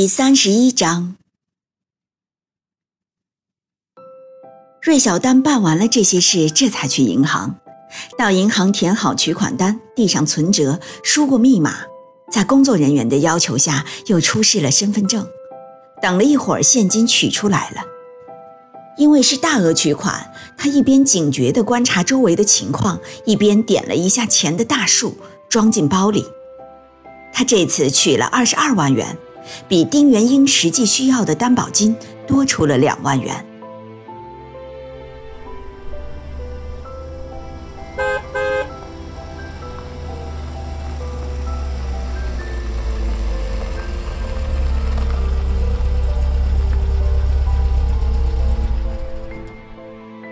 第三十一章，芮小丹办完了这些事，这才去银行。到银行填好取款单，递上存折，输过密码，在工作人员的要求下，又出示了身份证。等了一会儿，现金取出来了。因为是大额取款，他一边警觉地观察周围的情况，一边点了一下钱的大数，装进包里。他这次取了二十二万元。比丁元英实际需要的担保金多出了两万元。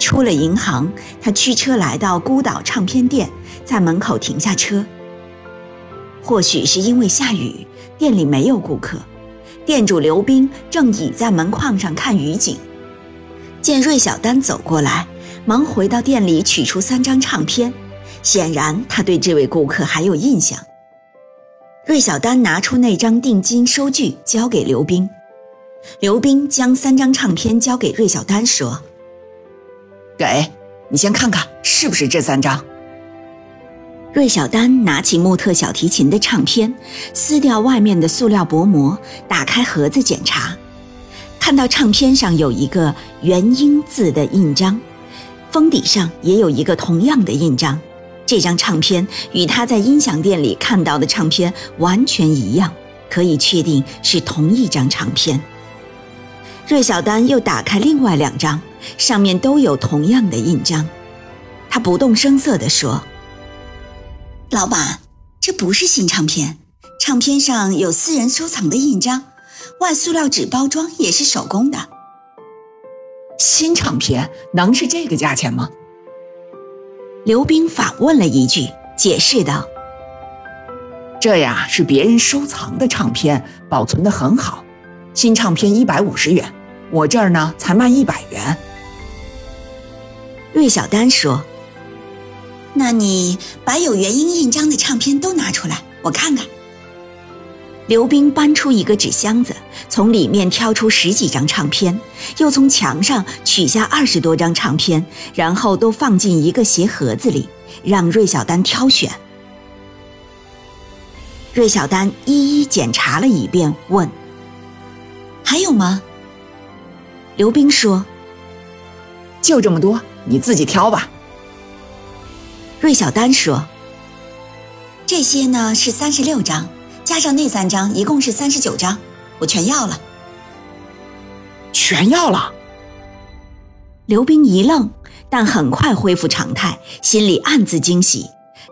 出了银行，他驱车来到孤岛唱片店，在门口停下车。或许是因为下雨。店里没有顾客，店主刘斌正倚在门框上看雨景，见芮小丹走过来，忙回到店里取出三张唱片，显然他对这位顾客还有印象。芮小丹拿出那张定金收据交给刘斌，刘斌将三张唱片交给芮小丹说：“给你先看看是不是这三张。”芮小丹拿起穆特小提琴的唱片，撕掉外面的塑料薄膜，打开盒子检查，看到唱片上有一个“元音”字的印章，封底上也有一个同样的印章。这张唱片与他在音响店里看到的唱片完全一样，可以确定是同一张唱片。芮小丹又打开另外两张，上面都有同样的印章。他不动声色地说。老板，这不是新唱片，唱片上有私人收藏的印章，外塑料纸包装也是手工的。新唱片能是这个价钱吗？刘冰反问了一句，解释道：“这呀是别人收藏的唱片，保存的很好。新唱片一百五十元，我这儿呢才卖一百元。”芮小丹说。那你把有原音印章的唱片都拿出来，我看看。刘冰搬出一个纸箱子，从里面挑出十几张唱片，又从墙上取下二十多张唱片，然后都放进一个鞋盒子里，让芮小丹挑选。芮小丹一一检查了一遍，问：“还有吗？”刘冰说：“就这么多，你自己挑吧。”芮小丹说：“这些呢是三十六张，加上那三张，一共是三十九张，我全要了。”全要了。刘冰一愣，但很快恢复常态，心里暗自惊喜，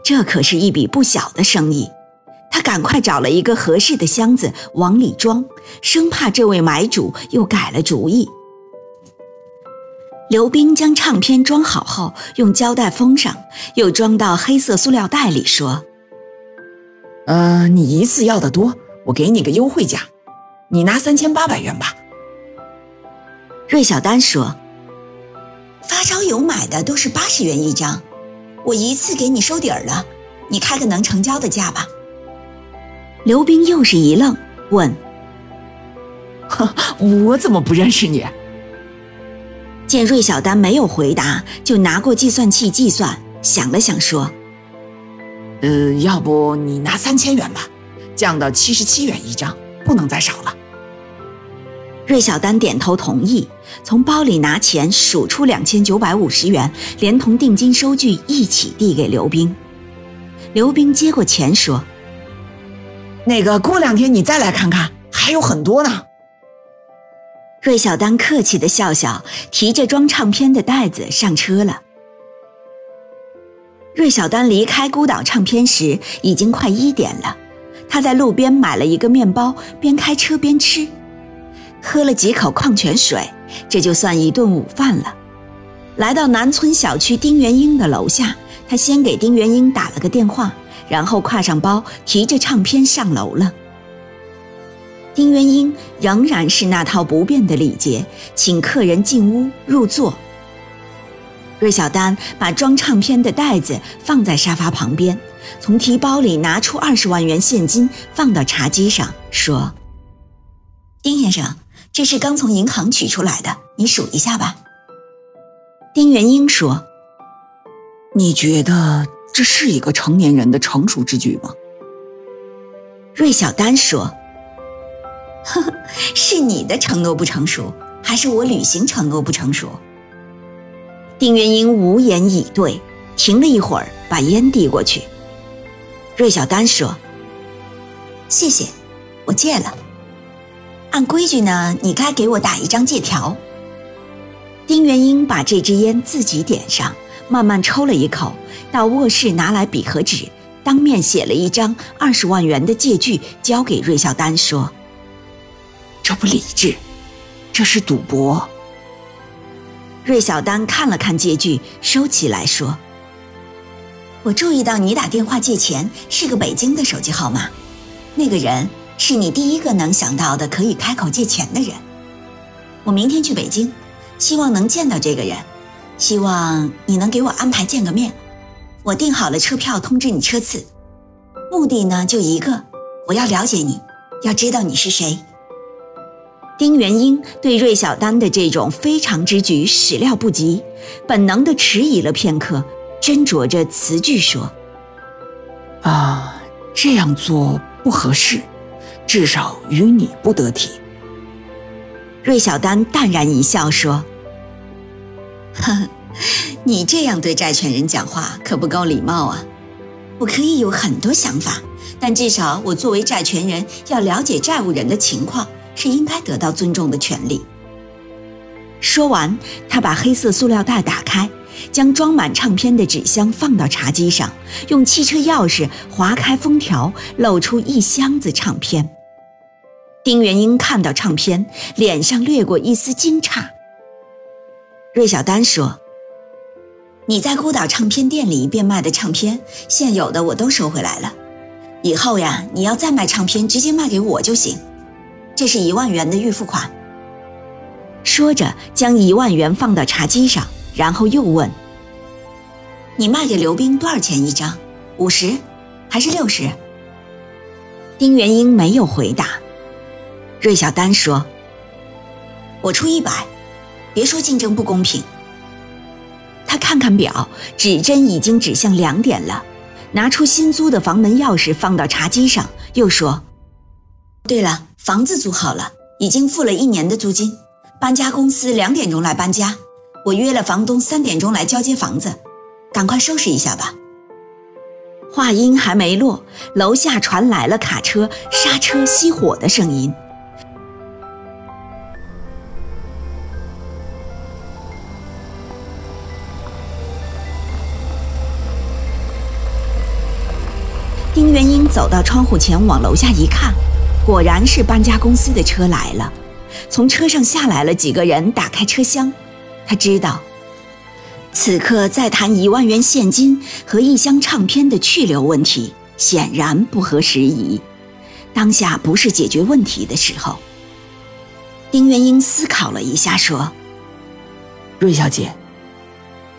这可是一笔不小的生意。他赶快找了一个合适的箱子往里装，生怕这位买主又改了主意。刘冰将唱片装好后，用胶带封上，又装到黑色塑料袋里，说：“呃，你一次要的多，我给你个优惠价，你拿三千八百元吧。”芮小丹说：“发烧友买的都是八十元一张，我一次给你收底儿了，你开个能成交的价吧。”刘冰又是一愣，问：“呵，我怎么不认识你？”见芮小丹没有回答，就拿过计算器计算，想了想说：“呃，要不你拿三千元吧，降到七十七元一张，不能再少了。”芮小丹点头同意，从包里拿钱数出两千九百五十元，连同定金收据一起递给刘冰。刘冰接过钱说：“那个过两天你再来看看，还有很多呢。”芮小丹客气的笑笑，提着装唱片的袋子上车了。芮小丹离开孤岛唱片时已经快一点了，他在路边买了一个面包，边开车边吃。喝了几口矿泉水，这就算一顿午饭了。来到南村小区丁元英的楼下，他先给丁元英打了个电话，然后挎上包，提着唱片上楼了。丁元英仍然是那套不变的礼节，请客人进屋入座。芮小丹把装唱片的袋子放在沙发旁边，从提包里拿出二十万元现金放到茶几上，说：“丁先生，这是刚从银行取出来的，你数一下吧。”丁元英说：“你觉得这是一个成年人的成熟之举吗？”芮小丹说：“呵呵，是你的承诺不成熟，还是我履行承诺不成熟？”丁元英无言以对，停了一会儿，把烟递过去。芮小丹说：“谢谢，我戒了。按规矩呢，你该给我打一张借条。”丁元英把这支烟自己点上，慢慢抽了一口，到卧室拿来笔和纸，当面写了一张二十万元的借据，交给芮小丹说：“这不理智，这是赌博。”芮小丹看了看借据，收起来说：“我注意到你打电话借钱是个北京的手机号码，那个人是你第一个能想到的可以开口借钱的人。我明天去北京，希望能见到这个人，希望你能给我安排见个面。我订好了车票，通知你车次。目的呢就一个，我要了解你，要知道你是谁。”丁元英对芮小丹的这种非常之举始料不及，本能地迟疑了片刻，斟酌着词句说：“啊，这样做不合适，至少与你不得体。”芮小丹淡然一笑说：“呵，你这样对债权人讲话可不够礼貌啊！我可以有很多想法，但至少我作为债权人要了解债务人的情况。”是应该得到尊重的权利。说完，他把黑色塑料袋打开，将装满唱片的纸箱放到茶几上，用汽车钥匙划开封条，露出一箱子唱片。丁元英看到唱片，脸上掠过一丝惊诧。芮小丹说：“你在孤岛唱片店里变卖的唱片，现有的我都收回来了。以后呀，你要再卖唱片，直接卖给我就行。”这是一万元的预付款。说着，将一万元放到茶几上，然后又问：“你卖给刘冰多少钱一张？五十，还是六十？”丁元英没有回答。芮小丹说：“我出一百，别说竞争不公平。”他看看表，指针已经指向两点了，拿出新租的房门钥匙放到茶几上，又说：“对了。”房子租好了，已经付了一年的租金。搬家公司两点钟来搬家，我约了房东三点钟来交接房子，赶快收拾一下吧。话音还没落，楼下传来了卡车刹车熄火的声音。丁元英走到窗户前，往楼下一看。果然是搬家公司的车来了，从车上下来了几个人，打开车厢。他知道，此刻再谈一万元现金和一箱唱片的去留问题，显然不合时宜。当下不是解决问题的时候。丁元英思考了一下，说：“芮小姐，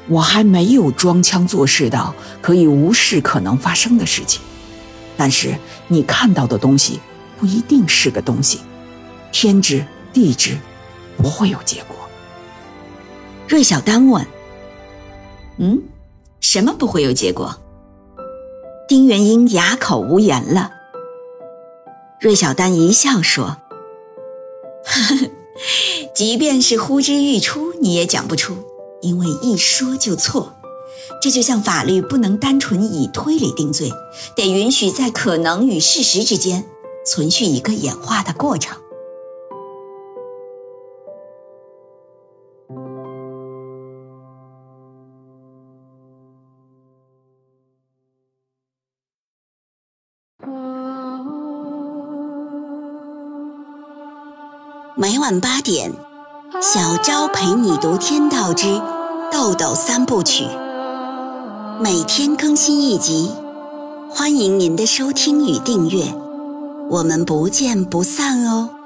我还没有装腔作势到可以无视可能发生的事情，但是你看到的东西。”不一定是个东西，天知地知，不会有结果。芮小丹问：“嗯，什么不会有结果？”丁元英哑口无言了。芮小丹一笑说：“ 即便是呼之欲出，你也讲不出，因为一说就错。这就像法律不能单纯以推理定罪，得允许在可能与事实之间。”存续一个演化的过程。每晚八点，小昭陪你读《天道之豆豆三部曲》，每天更新一集，欢迎您的收听与订阅，我们不见不散哦。